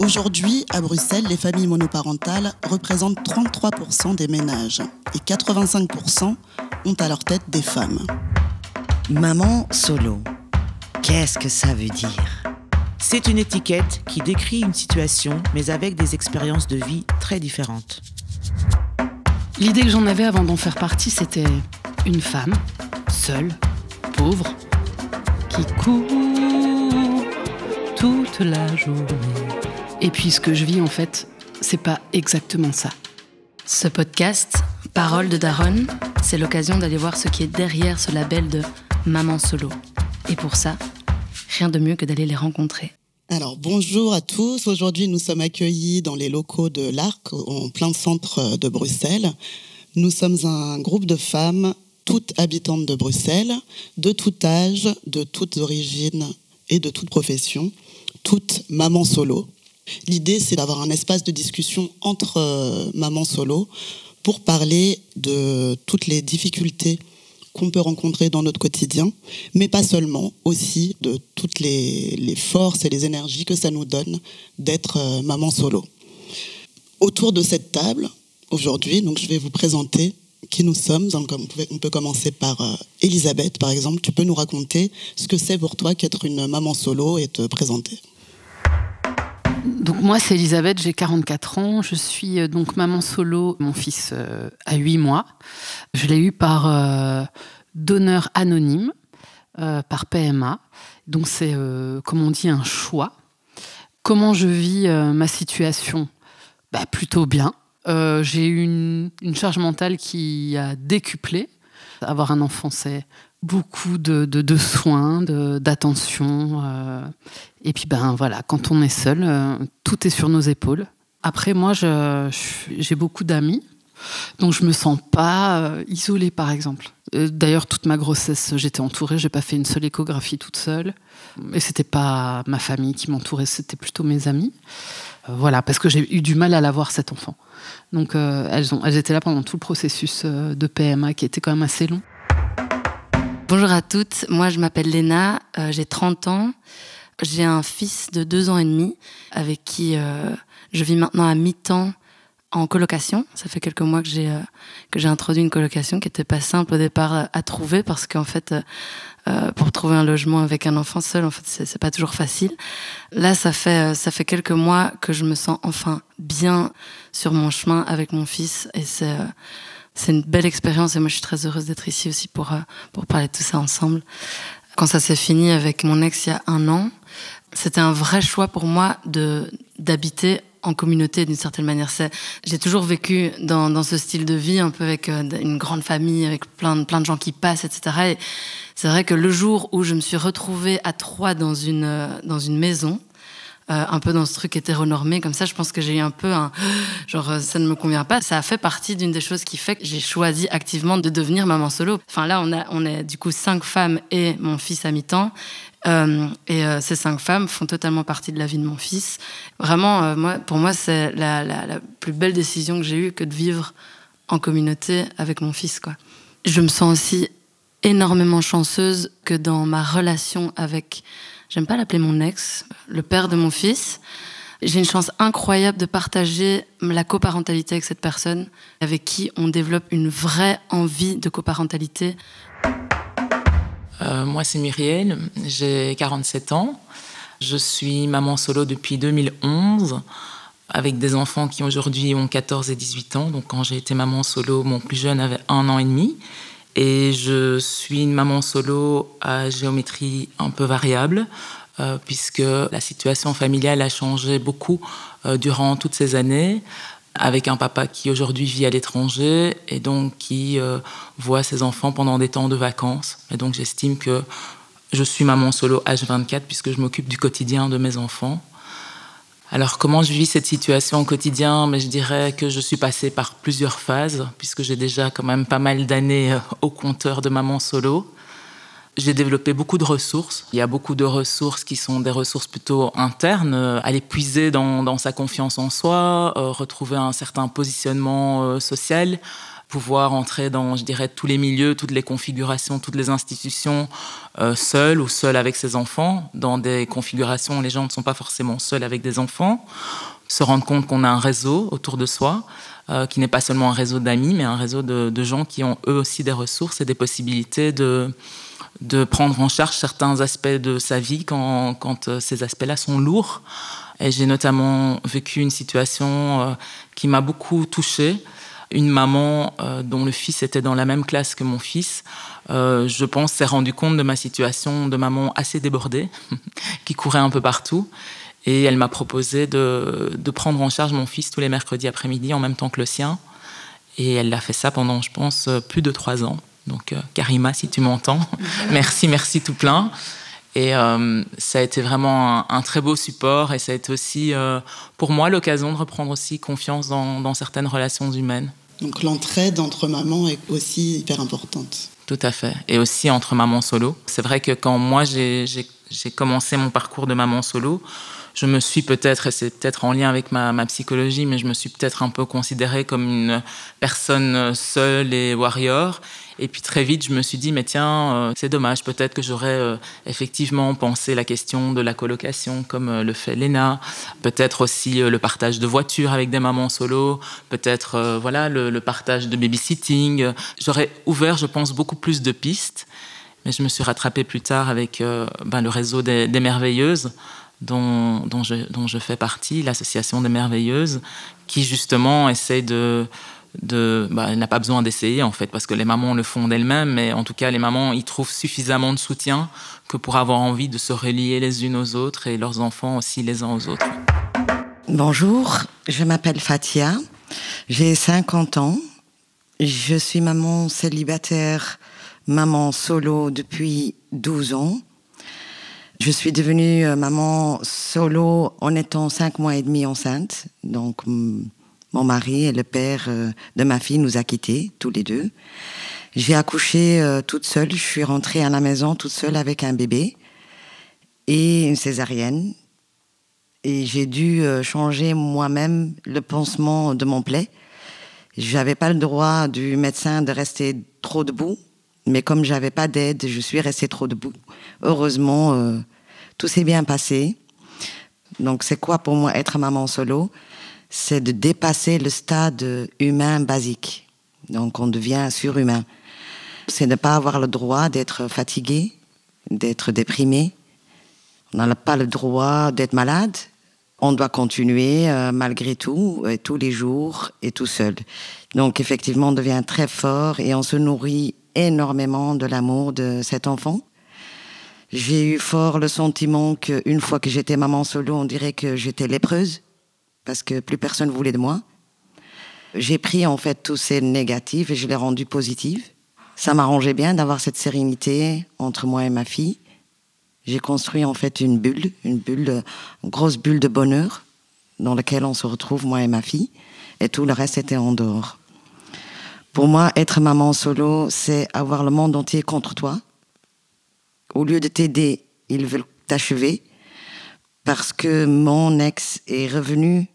Aujourd'hui, à Bruxelles, les familles monoparentales représentent 33% des ménages et 85% ont à leur tête des femmes. Maman solo, qu'est-ce que ça veut dire? C'est une étiquette qui décrit une situation, mais avec des expériences de vie très différentes. L'idée que j'en avais avant d'en faire partie, c'était une femme, seule, pauvre, qui court toute la journée. Et puis ce que je vis en fait, c'est pas exactement ça. Ce podcast, Parole de Daronne, c'est l'occasion d'aller voir ce qui est derrière ce label de Maman Solo. Et pour ça, rien de mieux que d'aller les rencontrer. Alors bonjour à tous. Aujourd'hui, nous sommes accueillis dans les locaux de l'Arc, en plein centre de Bruxelles. Nous sommes un groupe de femmes, toutes habitantes de Bruxelles, de tout âge, de toutes origines et de toutes professions, toutes mamans solo. L'idée, c'est d'avoir un espace de discussion entre euh, mamans solo pour parler de toutes les difficultés qu'on peut rencontrer dans notre quotidien, mais pas seulement, aussi de toutes les, forces et les énergies que ça nous donne d'être euh, maman solo. Autour de cette table, aujourd'hui, donc je vais vous présenter qui nous sommes. on peut commencer par euh, Elisabeth, par exemple. Tu peux nous raconter ce que c'est pour toi qu'être une maman solo et te présenter. Donc moi, c'est Elisabeth, j'ai 44 ans. Je suis euh, donc maman solo. Mon fils euh, a 8 mois. Je l'ai eu par euh, donneur anonyme, par PMA. Donc c'est, comme on dit, un choix. Comment je vis ma situation? Bah, Plutôt bien. j'ai eu une, une, charge mentale qui a décuplé. Avoir un enfant, c'est beaucoup de, de, soins, d'attention. Euh, et puis, ben voilà, quand on est seul, euh, tout est sur nos épaules. Après, moi, j'ai beaucoup d'amis. Donc je me sens pas euh, isolée, par exemple. D'ailleurs, toute ma grossesse, j'étais entourée. J'ai pas fait une seule échographie toute seule. Et c'était pas ma famille qui m'entourait, c'était plutôt mes amis. voilà, parce que j'ai eu du mal à l'avoir cet enfant. Donc elles, ont, elles étaient là pendant tout le processus de PMA qui était quand même assez long. Bonjour à toutes, moi je m'appelle Léna, euh, j'ai 30 ans, j'ai un fils de 2 ans et demi avec qui euh, je vis maintenant à mi-temps en colocation. Ça fait quelques mois que j'ai euh, introduit une colocation qui était pas simple au départ à trouver parce qu'en fait pour trouver un logement avec un enfant seul en fait c'est pas toujours facile. Là ça fait ça fait quelques mois que je me sens enfin bien sur mon chemin avec mon fils et c'est c'est une belle expérience et moi je suis très heureuse d'être ici aussi pour, euh, pour parler de tout ça ensemble. Quand ça s'est fini avec mon ex il y a un an, c'était un vrai choix pour moi de d'habiter en communauté d'une certaine manière. C'est, j'ai toujours vécu dans, dans ce style de vie, un peu avec euh, une grande famille, avec plein de, plein de gens qui passent, etc. Et c'est vrai que le jour où je me suis retrouvée à trois dans une, euh, dans une maison, euh, un peu dans ce truc hétéronormé comme ça. Je pense que j'ai eu un peu un genre euh, ça ne me convient pas. Ça a fait partie d'une des choses qui fait que j'ai choisi activement de devenir maman solo. Enfin là, on a on est du coup cinq femmes et mon fils à mi-temps. Euh, et ces cinq femmes font totalement partie de la vie de mon fils. Vraiment, moi, pour moi, c'est la, la, plus belle décision que j'ai eue que de vivre en communauté avec mon fils. Quoi. Je me sens aussi énormément chanceuse que dans ma relation avec j'aime pas l'appeler mon ex, le père de mon fils. J'ai une chance incroyable de partager la coparentalité avec cette personne, avec qui on développe une vraie envie de coparentalité. Euh, moi, c'est Muriel, j'ai 47 ans. Je suis maman solo depuis 2011, avec des enfants qui aujourd'hui ont 14 et 18 ans. Donc, quand j'ai été maman solo, mon plus jeune avait un an et demi. Et je suis une maman solo à géométrie un peu variable, euh, puisque la situation familiale a changé beaucoup euh, durant toutes ces années, avec un papa qui aujourd'hui vit à l'étranger et donc qui euh, voit ses enfants pendant des temps de vacances. Et donc j'estime que je suis maman solo H24 puisque je m'occupe du quotidien de mes enfants. Alors comment je vis cette situation au quotidien? Mais je dirais que je suis passée par plusieurs phases, puisque j'ai déjà quand même pas mal d'années euh, au compteur de maman solo. J'ai développé beaucoup de ressources. Il y a beaucoup de ressources qui sont des ressources plutôt internes, euh, aller puiser dans, sa confiance en soi, euh, retrouver un certain positionnement social, pouvoir entrer dans, je dirais, tous les milieux, toutes les configurations, toutes les institutions, euh, seul ou seul avec ses enfants, dans des configurations où les gens ne sont pas forcément seuls avec des enfants, se rendre compte qu'on a un réseau autour de soi, euh, qui n'est pas seulement un réseau d'amis, mais un réseau de, gens qui ont eux aussi des ressources et des possibilités de, de prendre en charge certains aspects de sa vie quand, quand euh, ces aspects-là sont lourds. Et j'ai notamment vécu une situation euh, qui m'a beaucoup touchée. Une maman euh, dont le fils était dans la même classe que mon fils, euh, je pense, s'est rendu compte de ma situation de maman assez débordée, qui courait un peu partout. Et elle m'a proposé de, prendre en charge mon fils tous les mercredis après-midi en même temps que le sien. Et elle l'a fait ça pendant, je pense, plus de trois ans. Donc, euh, Karima, si tu m'entends, merci, merci tout plein. Et euh, ça a été vraiment un, très beau support et ça a été aussi euh, pour moi l'occasion de reprendre aussi confiance dans certaines relations humaines. Donc l'entraide entre mamans est aussi hyper importante. Tout à fait. Et aussi entre mamans solo. C'est vrai que quand moi j'ai commencé mon parcours de maman solo, je me suis peut-être, et c'est peut-être en lien avec ma, ma, psychologie, mais je me suis peut-être un peu considérée comme une personne seule et warrior. Et puis très vite, je me suis dit, mais tiens, euh, c'est dommage, peut-être que j'aurais euh, effectivement pensé la question de la colocation comme euh, le fait Léna, peut-être aussi le partage de voitures avec des mamans solo, peut-être voilà le, partage de babysitting. J'aurais ouvert, je pense, beaucoup plus de pistes, mais je me suis rattrapée plus tard avec ben, le réseau des, merveilleuses. Dont, dont, je, dont je fais partie, l'association des merveilleuses, qui justement essaye de, de, bah, elle n'a pas besoin d'essayer en fait, parce que les mamans le font d'elles-mêmes, mais en tout cas les mamans y trouvent suffisamment de soutien que pour avoir envie de se relier les unes aux autres et leurs enfants aussi les uns aux autres. Bonjour, je m'appelle Fatia, j'ai 50 ans, je suis maman célibataire, maman solo depuis 12 ans. Je suis devenue euh, maman solo en étant 5 mois et demi enceinte, donc mon mari et le père euh, de ma fille nous a quittés, tous les deux. J'ai accouché euh, toute seule. Je suis rentrée à la maison toute seule avec un bébé et une césarienne. Et j'ai dû euh, changer moi-même le pansement de mon plaie. Je n'avais pas le droit du médecin de rester trop debout, mais comme j'avais pas d'aide, je suis restée trop debout. Heureusement, tout s'est bien passé. Donc, c'est quoi pour moi être maman solo? C'est de dépasser le stade humain basique. Donc on devient surhumain. C'est ne pas avoir le droit d'être fatigué, d'être déprimé. On n'a pas le droit d'être malade. On doit continuer euh, malgré tout, et tous les jours et tout seul. Donc effectivement, on devient très fort et on se nourrit énormément de l'amour de cet enfant. J'ai eu fort le sentiment qu'une fois que j'étais maman solo, on dirait que j'étais lépreuse parce que plus personne voulait de moi. J'ai pris en fait tous ces négatifs et je les rendu positifs. Ça m'arrangeait bien d'avoir cette sérénité entre moi et ma fille. J'ai construit en fait une bulle, une bulle, une grosse bulle de bonheur dans laquelle on se retrouve moi et ma fille, et tout le reste était en dehors. Pour moi, être maman solo, c'est avoir le monde entier contre toi. Au lieu de t'aider, ils veulent t'achever parce que mon ex est revenu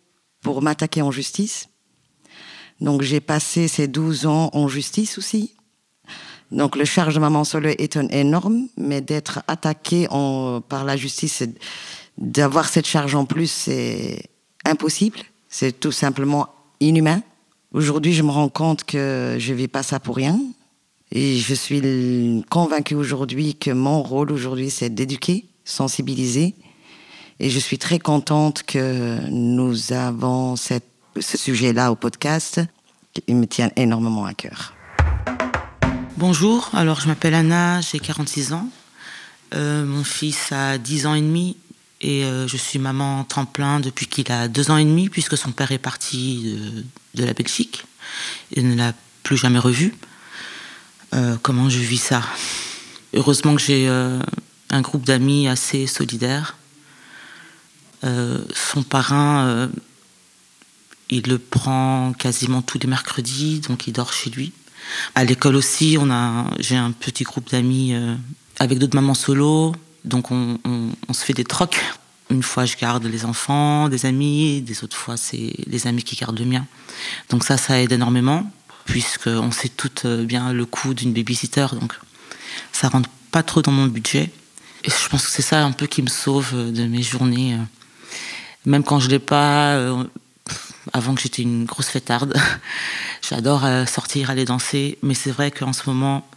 pour m'attaquer en justice. Donc j'ai passé ces 12 ans en justice aussi. Donc le charge de maman solo est énorme, mais d'être attaqué par la justice, d'avoir cette charge en plus, c'est impossible. C'est tout simplement inhumain. Aujourd'hui, je me rends compte que je vis pas ça pour rien. Et je suis convaincue aujourd'hui que mon rôle aujourd'hui, c'est d'éduquer, sensibiliser et je suis très contente que nous avons ce sujet-là au podcast. Il me tient énormément à cœur. Bonjour, alors je m'appelle Anna, j'ai 46 ans. Euh, mon fils a 10 ans et demi et euh, je suis maman temps plein depuis qu'il a 2 ans et demi puisque son père est parti de, la Belgique et ne l'a plus jamais revu. Euh, comment je vis ça? Heureusement que j'ai un groupe d'amis assez solidaire euh, son parrain, euh, il le prend quasiment tous les mercredis, donc il dort chez lui. À l'école aussi, on a, j'ai un petit groupe d'amis euh, avec d'autres mamans solo, donc on, se fait des trocs. Une fois, je garde les enfants, des amis, des autres fois, c'est les amis qui gardent le mien. Donc ça, ça aide énormément. puisqu'on sait toutes bien le coût d'une babysitter, donc ça rentre pas trop dans mon budget. Et je pense que c'est ça un peu qui me sauve de mes journées. Même quand je l'ai pas, avant que j'étais une grosse fêtarde. J'adore sortir, aller danser, mais c'est vrai qu'en ce moment,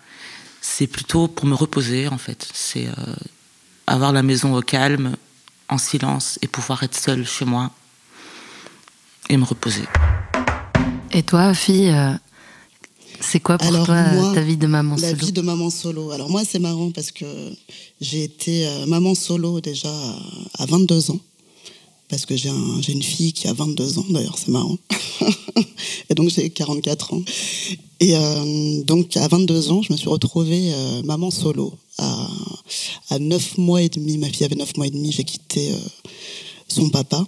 c'est plutôt pour me reposer en fait. C'est avoir la maison au calme, en silence et pouvoir être seule chez moi et me reposer. Et toi, fille, euh, c'est quoi pour toi ta vie de maman solo La vie de maman solo? Alors moi, c'est marrant parce que j'ai été euh, maman solo déjà à 22 ans. Parce que j'ai une fille qui a 22 ans, d'ailleurs, c'est marrant. et donc j'ai 44 ans. Et euh, donc à 22 ans, je me suis retrouvée maman solo à, à 9 mois et demi, ma fille avait 9 mois et demi, j'ai quitté euh, son papa.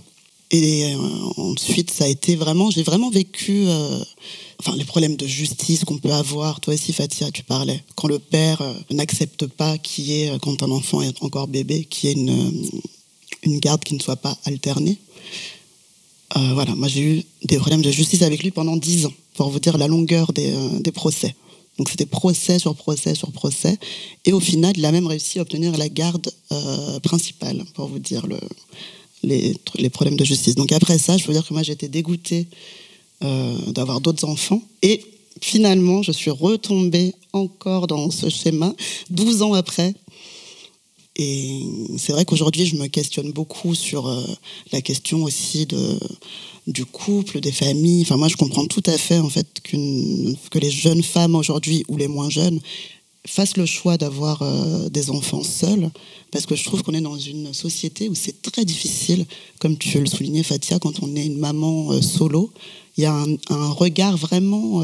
Et euh, ensuite, ça a été vraiment, j'ai vraiment vécu euh, enfin, les problèmes de justice qu'on peut avoir. Toi aussi, Fatia, tu parlais. Quand le père n'accepte pas qu'il y ait, quand un enfant est encore bébé, qu'il y ait une, une garde qui ne soit pas alternée. voilà, moi j'ai eu des problèmes de justice avec lui pendant 10 ans, pour vous dire la longueur des, des procès. Donc c'était procès sur procès sur procès. Et au final, il a même réussi à obtenir la garde euh, principale, pour vous dire le, les, les, problèmes de justice. Donc après ça, je veux dire que moi j'étais dégoûtée euh, d'avoir d'autres enfants. Et finalement, je suis retombée encore dans ce schéma, 12 ans après. Et c'est vrai qu'aujourd'hui, je me questionne beaucoup sur euh, la question aussi du couple, des familles. Enfin, moi, je comprends tout à fait en fait que les jeunes femmes aujourd'hui ou les moins jeunes fassent le choix d'avoir euh, des enfants seuls, parce que je trouve qu'on est dans une société où c'est très difficile, comme tu le soulignais, Fatia, quand on est une maman euh, solo, il y a un, regard vraiment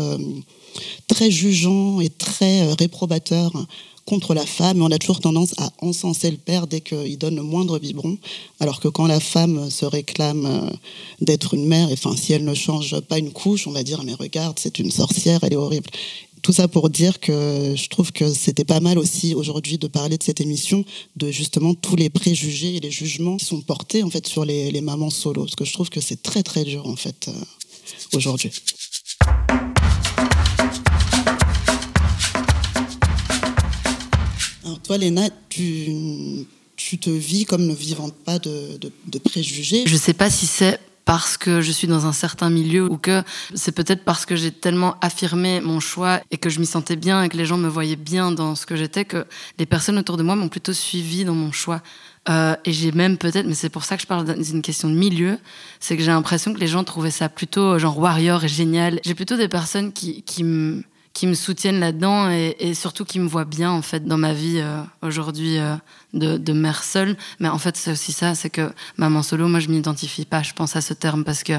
très jugeant et très réprobateur contre la femme, on a toujours tendance à encenser le père dès qu'il donne le moindre biberon, alors que quand la femme se réclame euh, d'être une mère, et enfin si elle ne change pas une couche, on va dire mais regarde, c'est une sorcière, elle est horrible. Tout ça pour dire que je trouve que c'était pas mal aussi aujourd'hui de parler de cette émission, de justement tous les préjugés et les jugements qui sont portés en fait sur les, les mamans solo, parce que je trouve que c'est très très dur en fait euh, aujourd'hui. Toi, Léna, tu, tu te vis comme ne vivant pas de, de, préjugés. Je ne sais pas si c'est parce que je suis dans un certain milieu ou que c'est peut-être parce que j'ai tellement affirmé mon choix et que je m'y sentais bien et que les gens me voyaient bien dans ce que j'étais que les personnes autour de moi m'ont plutôt suivi dans mon choix. Euh, et j'ai même peut-être, mais c'est pour ça que je parle d'une question de milieu, c'est que j'ai l'impression que les gens trouvaient ça plutôt genre warrior et génial. J'ai plutôt des personnes qui, qui me qui me soutiennent là-dedans et, surtout qui me voient bien en fait dans ma vie euh, aujourd'hui euh, de, mère seule. Mais en fait, c'est aussi ça, c'est que maman solo, moi je m'identifie pas, je pense à ce terme parce que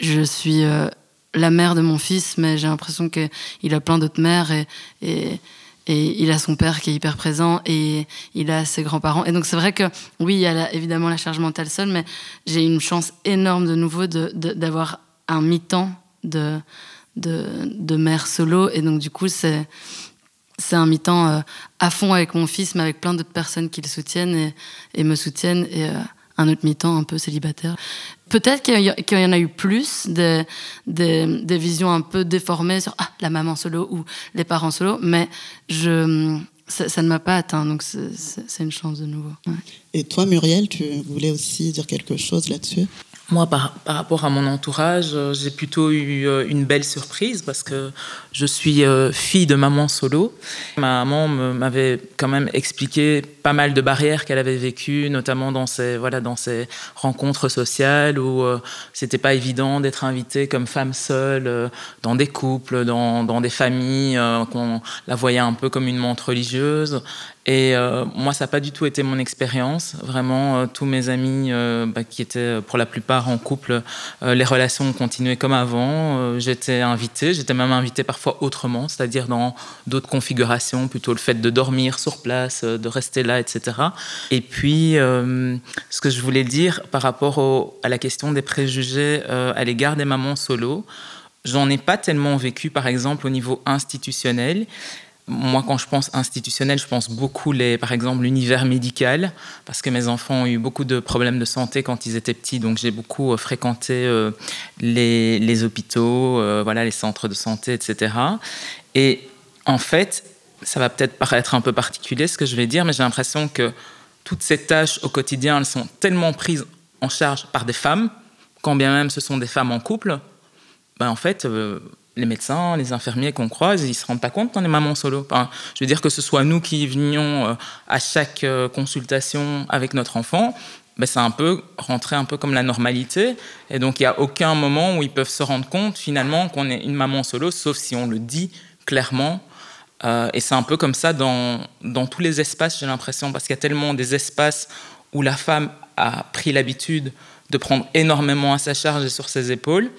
je suis euh, la mère de mon fils, mais j'ai l'impression qu'il a plein d'autres mères et, et, il a son père qui est hyper présent et il a ses grands-parents. Et donc c'est vrai que oui, il y a évidemment la charge mentale seule, mais j'ai une chance énorme de nouveau d'avoir un mi-temps de de, mère solo. Et donc, du coup, c'est, c'est un mi-temps euh, à fond avec mon fils, mais avec plein d'autres personnes qui le soutiennent et, me soutiennent. Et euh, un autre mi-temps un peu célibataire. Peut-être qu'il y, en a eu plus des, des, visions un peu déformées sur ah, la maman solo ou les parents solo, mais je, ça, ne m'a pas atteint, donc c'est, une chance de nouveau. Et toi, Muriel, tu voulais aussi dire quelque chose là-dessus? Moi, par, rapport à mon entourage, euh, j'ai plutôt eu euh, une belle surprise parce que je suis euh, fille de maman solo. Ma maman m'avait quand même expliqué pas mal de barrières qu'elle avait vécues, notamment dans ses, voilà, dans ses rencontres sociales où c'était pas évident d'être invitée comme femme seule dans des couples, dans, dans des familles, qu'on la voyait un peu comme une montre religieuse. Et euh, moi, ça n'a pas du tout été mon expérience. Vraiment, euh, tous mes amis euh, bah, qui étaient pour la plupart en couple, les relations ont continué comme avant. j'étais invitée, j'étais même invitée parfois autrement, c'est-à-dire dans d'autres configurations, plutôt le fait de dormir sur place, de rester là, etc. Et puis, ce que je voulais dire par rapport à la question des préjugés à l'égard des mamans solo, j'en ai pas tellement vécu, par exemple, au niveau institutionnel. Moi, quand je pense institutionnel, je pense beaucoup, les, par exemple, l'univers médical, parce que mes enfants ont eu beaucoup de problèmes de santé quand ils étaient petits, donc j'ai beaucoup euh, fréquenté euh, les, hôpitaux, euh, voilà, les centres de santé, etc. Et en fait, ça va peut-être paraître un peu particulier ce que je vais dire, mais j'ai l'impression que toutes ces tâches au quotidien, elles sont tellement prises en charge par des femmes, quand bien même ce sont des femmes en couple, ben en fait, les médecins, les infirmiers qu'on croise, ils ne se rendent pas compte qu'on est maman solo. je veux dire que ce soit nous qui venions euh, à chaque euh, consultation avec notre enfant, ben c'est un peu rentrer un peu comme la normalité. Et donc il n'y a aucun moment où ils peuvent se rendre compte finalement qu'on est une maman solo, sauf si on le dit clairement. Euh, et c'est un peu comme ça dans, dans tous les espaces, j'ai l'impression, parce qu'il y a tellement des espaces où la femme a pris l'habitude de prendre énormément à sa charge et sur ses épaules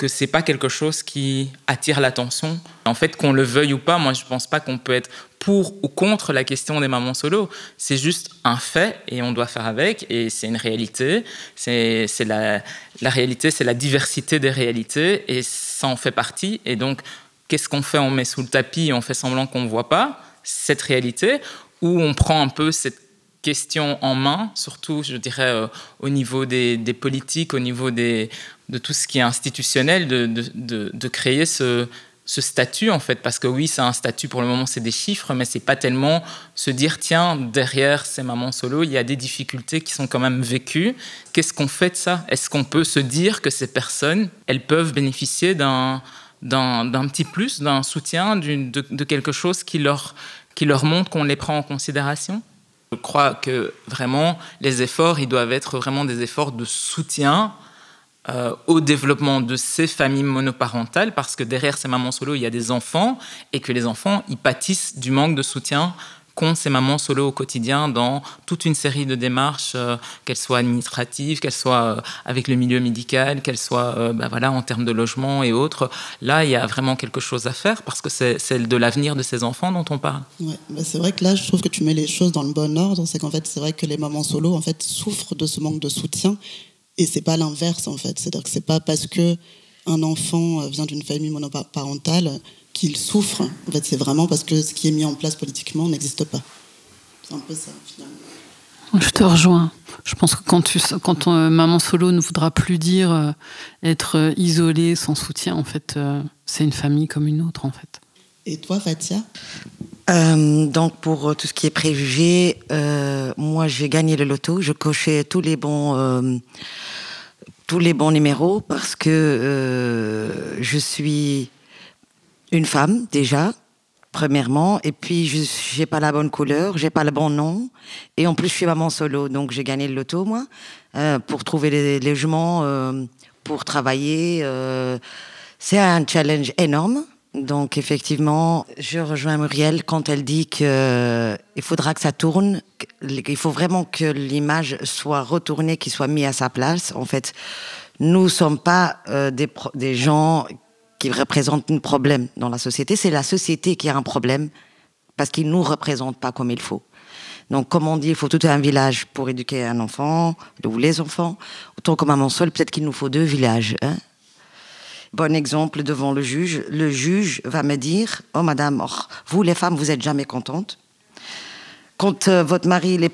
que c'est pas quelque chose qui attire l'attention. En fait, qu'on le veuille ou pas, moi je pense pas qu'on peut être pour ou contre la question des mamans solo. C'est juste un fait et on doit faire avec et c'est une réalité. C'est la, réalité, c'est la diversité des réalités et ça en fait partie. Et donc, qu'est-ce qu'on fait? On met sous le tapis et on fait semblant qu'on ne voit pas cette réalité ou on prend un peu cette question en main, surtout, je dirais, euh, au niveau des, politiques, au niveau de tout ce qui est institutionnel, de, créer ce, ce, statut, en fait. Parce que oui, c'est un statut, pour le moment, c'est des chiffres, mais c'est pas tellement se dire, tiens, derrière ces mamans solo, il y a des difficultés qui sont quand même vécues. Qu'est-ce qu'on fait de ça? Est-ce qu'on peut se dire que ces personnes, elles peuvent bénéficier d'un d'un petit plus, d'un soutien, de, de, quelque chose qui leur, qui leur montre qu'on les prend en considération? Je crois que vraiment, les efforts, ils doivent être vraiment des efforts de soutien euh, au développement de ces familles monoparentales, parce que derrière ces mamans solo, il y a des enfants, et que les enfants, ils pâtissent du manque de soutien qu'ont ces mamans solo au quotidien dans toute une série de démarches, euh, qu'elles soient administratives, qu'elles soient euh, avec le milieu médical, qu'elles soient bah voilà, en termes de logement et autres. Là, il y a vraiment quelque chose à faire parce que c'est de l'avenir de ces enfants dont on parle. Ouais, bah c'est vrai que là, je trouve que tu mets les choses dans le bon ordre. C'est qu'en fait, c'est vrai que les mamans solo en fait, souffrent de ce manque de soutien et c'est pas l'inverse en fait. C'est-à-dire que c'est pas parce que un enfant euh, vient d'une famille monoparentale qu'il souffre. En fait, c'est vraiment parce que ce qui est mis en place politiquement n'existe pas. C'est un peu ça finalement. Je te rejoins. Je pense que quand, tu, quand euh, maman solo ne voudra plus dire euh, être isolée, sans soutien, en fait, c'est une famille comme une autre, en fait. Et toi, Fatia? Donc pour tout ce qui est préjugé, moi j'ai gagné le loto, je cochais tous les bons tous les bons numéros parce que euh, je suis une femme déjà, premièrement, et puis je n'ai pas la bonne couleur, j'ai pas le bon nom, et en plus je suis maman solo, donc j'ai gagné le loto moi euh, pour trouver les logements, euh, pour travailler. c'est un challenge énorme. Donc effectivement, je rejoins Muriel quand elle dit qu'il euh, faudra que ça tourne, il faut vraiment que l'image soit retournée, qu'il soit mis à sa place. En fait, nous sommes pas euh, des, des gens qui représentent un problème dans la société, c'est la société qui a un problème parce qu'ils nous représentent pas comme il faut. Donc, comme on dit, il faut tout un village pour éduquer un enfant, ou les enfants. Autant comme un seul, peut-être qu'il nous faut deux villages. Hein Bon exemple devant le juge. Le juge va me dire Oh, madame, vous les femmes, vous n'êtes jamais contentes. Quand euh, votre mari il est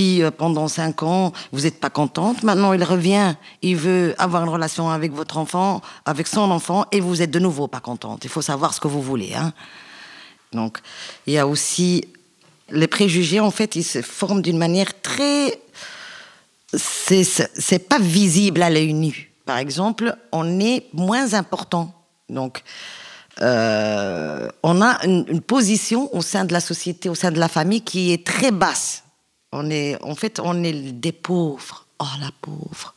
euh, pendant cinq ans, vous n'êtes pas contente. Maintenant, il revient, il veut avoir une relation avec votre enfant, avec son enfant, et vous êtes de nouveau pas contente. Il faut savoir ce que vous voulez. Hein. Donc, il y a aussi les préjugés. En fait, ils se forment d'une manière très. C'est pas visible à l'œil nu par exemple, on est moins important. Donc, euh, on a une, position au sein de la société, au sein de la famille qui est très basse. On est, en fait, on est des pauvres. Oh, la pauvre.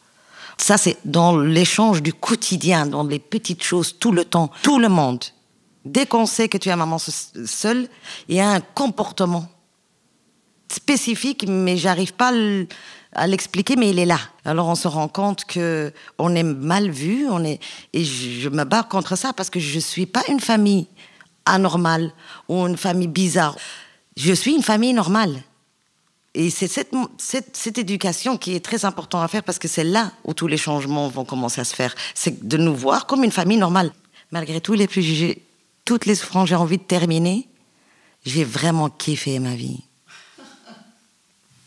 Ça, c'est dans l'échange du quotidien, dans les petites choses, tout le temps, tout le monde. Dès qu'on sait que tu es maman seule, il y a un comportement spécifique, mais j'arrive pas à l'expliquer, mais il est là. Alors on se rend compte que on est mal vu, on est et je me bats contre ça parce que je suis pas une famille anormale ou une famille bizarre. Je suis une famille normale. Et c'est cette, cette, éducation qui est très importante à faire parce que c'est là où tous les changements vont commencer à se faire. C'est de nous voir comme une famille normale. Malgré tous les préjugés, toutes les souffrances, j'ai envie de terminer J'ai vraiment kiffé ma vie.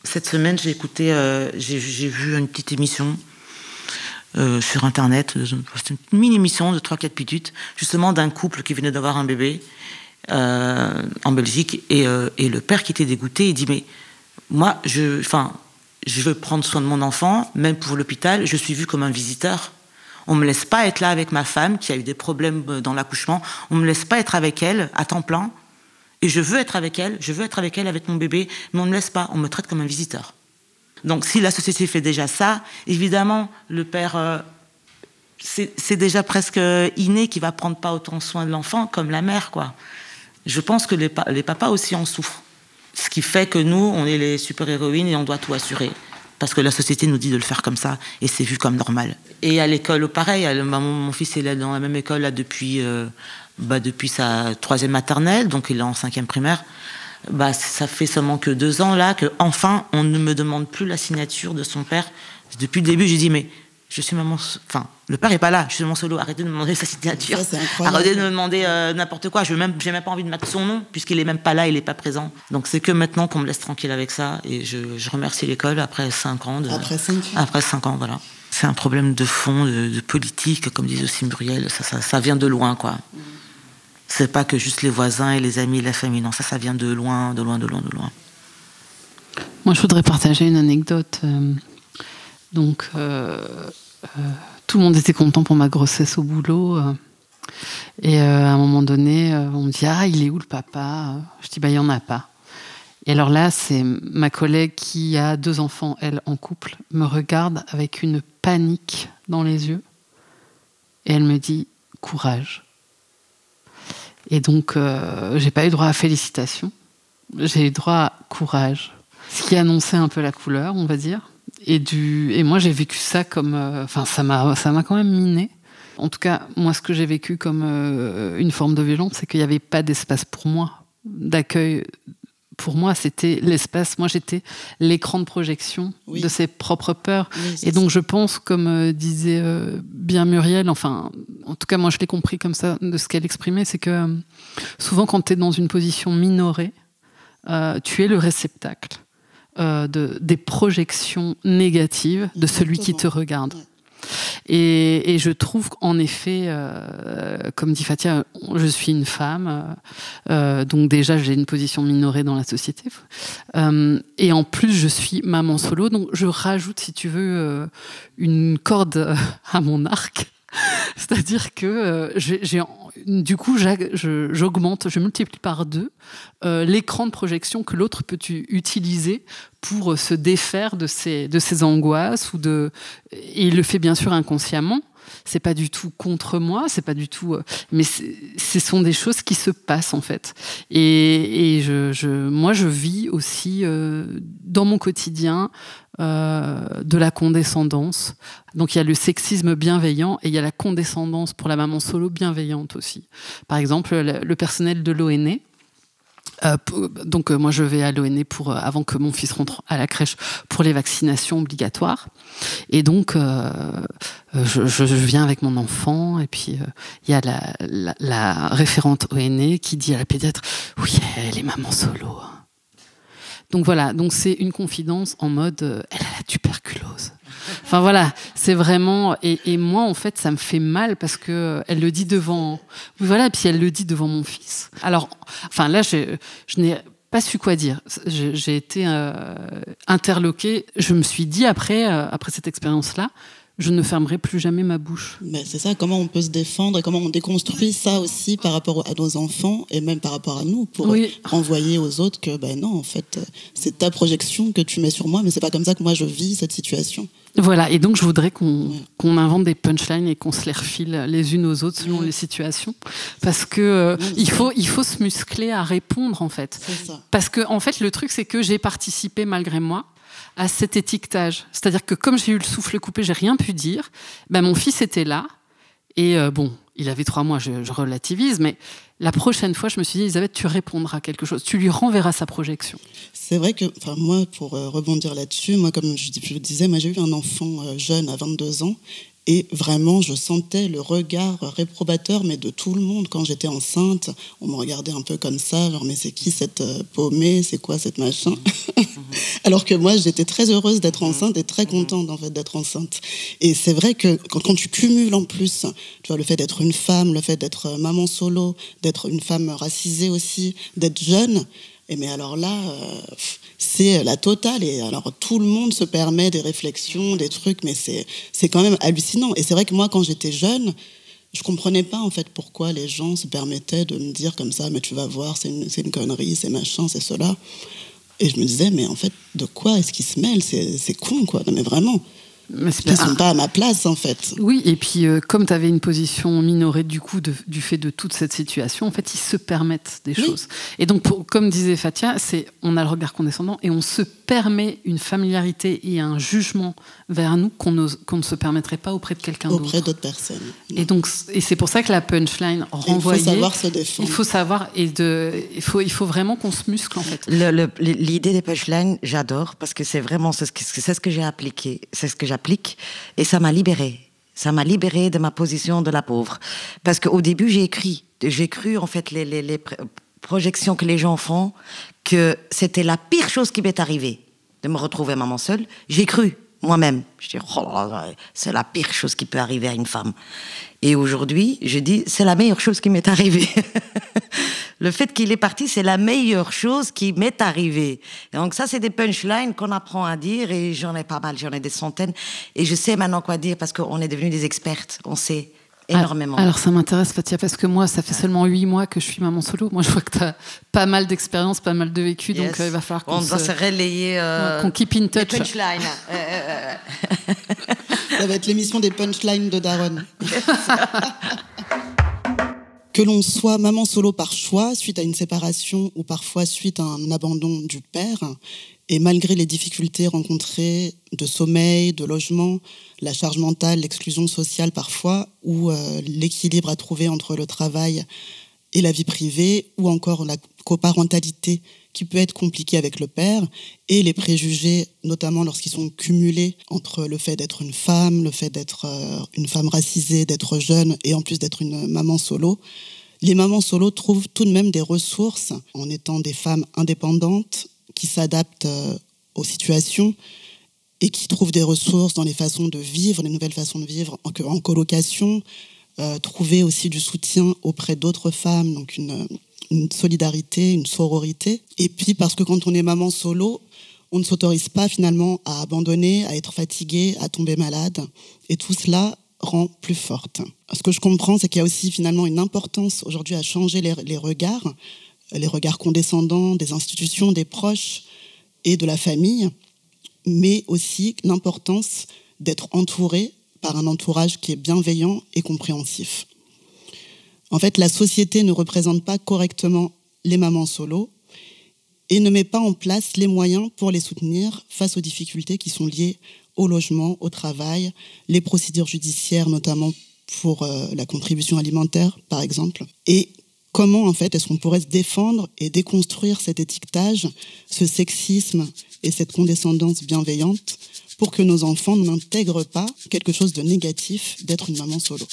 Cette semaine, j'ai écouté, euh, j'ai vu une petite émission euh, sur Internet, une mini émission de 3-4 minutes, justement d'un couple qui venait d'avoir un bébé euh, en Belgique, et, et, le père qui était dégoûté, il dit mais moi, je, enfin, je veux prendre soin de mon enfant, même pour l'hôpital, je suis vu comme un visiteur. On me laisse pas être là avec ma femme qui a eu des problèmes dans l'accouchement. On me laisse pas être avec elle à temps plein. Et je veux être avec elle, je veux être avec elle, avec mon bébé, mais on ne me laisse pas, on me traite comme un visiteur. Donc si la société fait déjà ça, évidemment, le père, euh, c'est déjà presque inné qu'il va prendre pas autant soin de l'enfant comme la mère, quoi. Je pense que les, les papas aussi en souffrent. Ce qui fait que nous, on est les super-héroïnes et on doit tout assurer. Parce que la société nous dit de le faire comme ça et c'est vu comme normal. Et à l'école, pareil, mon, fils est dans la même école là, depuis euh, bah, depuis sa troisième maternelle, donc il est en cinquième primaire. Bah, ça fait seulement que deux ans là que enfin on ne me demande plus la signature de son père. Depuis le début, j'ai dit mais je suis maman, enfin le père est pas là, je suis maman solo. Arrêtez de me demander sa signature. Arrêtez de me demander euh, n'importe quoi. Je n'ai même, j'ai même pas envie de mettre son nom puisqu'il est même pas là, il est pas présent. Donc c'est que maintenant qu'on me laisse tranquille avec ça et je, remercie l'école après cinq ans. après cinq ans. Après cinq ans, voilà. C'est un problème de fond, de, politique, comme disait aussi Muriel. Ça, ça, vient de loin, quoi. Mm. C'est pas que juste les voisins et les amis et la famille. Non, ça, ça vient de loin, de loin, de loin, de loin. Moi, je voudrais partager une anecdote. Euh, donc, euh, euh, tout le monde était content pour ma grossesse au boulot. et à un moment donné, on me dit Ah, il est où le papa Je dis Bah, il n'y en a pas. Et alors là, c'est ma collègue qui a deux enfants, elle, en couple, me regarde avec une panique dans les yeux. Et elle me dit Courage. Et donc, euh, j'ai pas eu droit à félicitations. J'ai eu droit à courage. Ce qui annonçait un peu la couleur, on va dire. Et, du, et moi, j'ai vécu ça comme. Euh, enfin, ça m'a, ça m'a quand même miné. En tout cas, moi, ce que j'ai vécu comme euh, une forme de violence, c'est qu'il n'y avait pas d'espace pour moi, d'accueil pour moi, c'était l'espace. Moi, j'étais l'écran de projection de ses propres peurs. et donc, je pense, comme euh, disait euh, bien Muriel, enfin, en tout cas, moi, je l'ai compris comme ça, de ce qu'elle exprimait, c'est que souvent, quand tu es dans une position minorée, tu es le réceptacle de, des projections négatives de celui qui te regarde. Et, je trouve qu'en effet, euh, comme dit Fatia, je suis une femme, euh, donc déjà j'ai une position minorée dans la société. Euh, et en plus, je suis maman solo, donc je rajoute, si tu veux, une corde à mon arc. C'est-à-dire que j'ai du coup, j'augmente, je multiplie par deux euh, l'écran de projection que l'autre peut utiliser pour euh, se défaire de ses, de ses angoisses ou de. Et il le fait bien sûr inconsciemment. C'est pas du tout contre moi, c'est pas du tout. Euh, mais ce sont des choses qui se passent en fait. Et, moi, je vis aussi dans mon quotidien euh, de la condescendance. Donc il y a le sexisme bienveillant et il y a la condescendance pour la maman solo bienveillante aussi. Par exemple, le, personnel de l'ONE. Euh, donc euh, moi je vais à l'ONE pour avant que mon fils rentre à la crèche pour les vaccinations obligatoires et donc je, viens avec mon enfant et puis il y a la, la, référente ONE qui dit à la pédiatre oui elle est maman solo hein. Donc voilà, donc c'est une confidence en mode euh, elle a la tuberculose. Enfin voilà, c'est vraiment et, moi en fait ça me fait mal parce que euh, elle le dit devant voilà puis elle le dit devant mon fils. Alors enfin là je, n'ai pas su quoi dire. J'ai été euh, interloquée. Je me suis dit après après cette expérience là, je ne fermerai plus jamais ma bouche. Mais c'est ça, comment on peut se défendre et comment on déconstruit ça aussi par rapport à nos enfants et même par rapport à nous pour renvoyer aux autres que ben non, en fait, c'est ta projection que tu mets sur moi, mais c'est pas comme ça que moi je vis cette situation. Voilà, et donc je voudrais qu'on invente des punchlines et qu'on se les refile les unes aux autres selon les situations, parce que euh, il faut il faut se muscler à répondre en fait. Parce que en fait le truc c'est que j'ai participé malgré moi à cet étiquetage. C'est-à-dire que comme j'ai eu le souffle coupé, j'ai rien pu dire. Ben, mon fils était là. Et euh, bon, il avait trois mois, je, relativise, mais la prochaine fois, je me suis dit, Elisabeth, tu répondras à quelque chose, tu lui renverras sa projection. C'est vrai que, enfin, moi, pour euh, rebondir là-dessus, moi, comme je, je disais, moi, j'ai eu un enfant euh, jeune à 22 ans et vraiment, je sentais le regard réprobateur, mais de tout le monde. Quand j'étais enceinte, on me regardait un peu comme ça, genre, mais c'est qui cette euh, paumée? C'est quoi cette machin? Alors que moi, j'étais très heureuse d'être enceinte et très contente, en fait, d'être enceinte. Et c'est vrai que quand, quand, tu cumules en plus, tu vois, le fait d'être une femme, le fait d'être euh, maman solo, d'être une femme racisée aussi, d'être jeune, et mais alors là, euh, c'est la totale. Et alors tout le monde se permet des réflexions, des trucs, mais c'est quand même hallucinant. Et c'est vrai que moi, quand j'étais jeune, je comprenais pas en fait pourquoi les gens se permettaient de me dire comme ça, mais tu vas voir, c'est une, une connerie, c'est machin, c'est cela. Et je me disais, mais en fait, de quoi est-ce qu'ils se mêlent? C'est con, quoi. Non, mais vraiment. Mais ils ne sont pas à ma place, en fait. Oui, et puis euh, comme tu avais une position minorée du coup de, du fait de toute cette situation, en fait, ils se permettent des oui. choses. Et donc, pour, comme disait Fatia, c'est on a le regard condescendant et on se permet une familiarité et un jugement vers nous qu'on qu ne se permettrait pas auprès de quelqu'un d'autre. Auprès d'autres personnes. Et donc, et c'est pour ça que la punchline renvoyée. Il faut savoir se défendre. Il faut savoir et de, il faut, il faut vraiment qu'on se muscle en fait. L'idée des punchlines, j'adore parce que c'est vraiment c'est ce que, ce que j'ai appliqué, c'est ce que et ça m'a libérée. Ça m'a libérée de ma position de la pauvre. Parce qu'au début, j'ai écrit, j'ai cru en fait les, les projections que les gens font que c'était la pire chose qui m'est arrivée de me retrouver maman seule. J'ai cru moi-même. Je dis, oh, c'est la pire chose qui peut arriver à une femme. Et aujourd'hui, je dis, c'est la meilleure chose qui m'est arrivée. le fait qu'il est parti, c'est la meilleure chose qui m'est arrivée. Donc ça, c'est des punchlines qu'on apprend à dire et j'en ai pas mal, j'en ai des centaines. Et je sais maintenant quoi dire parce qu'on est devenus des expertes. On sait énormément. Alors, ça m'intéresse, Fatia, parce que moi, ça fait seulement huit mois que je suis maman solo. Moi, je vois que tu as pas mal d'expérience, pas mal de vécu, yes. donc euh, il va falloir qu'on se, se relayer. Euh, qu'on keep in touch. Punchline. ça va être l'émission des punchlines de Daron. que l'on soit maman solo par choix, suite à une séparation ou parfois suite à un abandon du père, et malgré les difficultés rencontrées de sommeil, de logement, la charge mentale, l'exclusion sociale parfois, ou euh, l'équilibre à trouver entre le travail et la vie privée, ou encore la coparentalité qui peut être compliquée avec le père, et les préjugés, notamment lorsqu'ils sont cumulés entre le fait d'être une femme, le fait d'être euh, une femme racisée, d'être jeune, et en plus d'être une maman solo. Les mamans solo trouvent tout de même des ressources en étant des femmes indépendantes, qui s'adaptent euh, aux situations et qui trouvent des ressources dans les façons de vivre, les nouvelles façons de vivre en, en colocation, euh, trouver aussi du soutien auprès d'autres femmes, donc une, une, solidarité, une sororité. Et puis parce que quand on est maman solo, on ne s'autorise pas finalement à abandonner, à être fatigué, à tomber malade. Et tout cela rend plus forte. Ce que je comprends, c'est qu'il y a aussi finalement une importance aujourd'hui à changer les, les regards les regards condescendants des institutions, des proches et de la famille, mais aussi l'importance d'être entouré par un entourage qui est bienveillant et compréhensif. En fait, la société ne représente pas correctement les mamans solo et ne met pas en place les moyens pour les soutenir face aux difficultés qui sont liées au logement, au travail, les procédures judiciaires, notamment pour euh, la contribution alimentaire, par exemple. Et comment en fait est-ce qu'on pourrait se défendre et déconstruire cet étiquetage, ce sexisme et cette condescendance bienveillante pour que nos enfants n'intègrent pas quelque chose de négatif d'être une maman solo?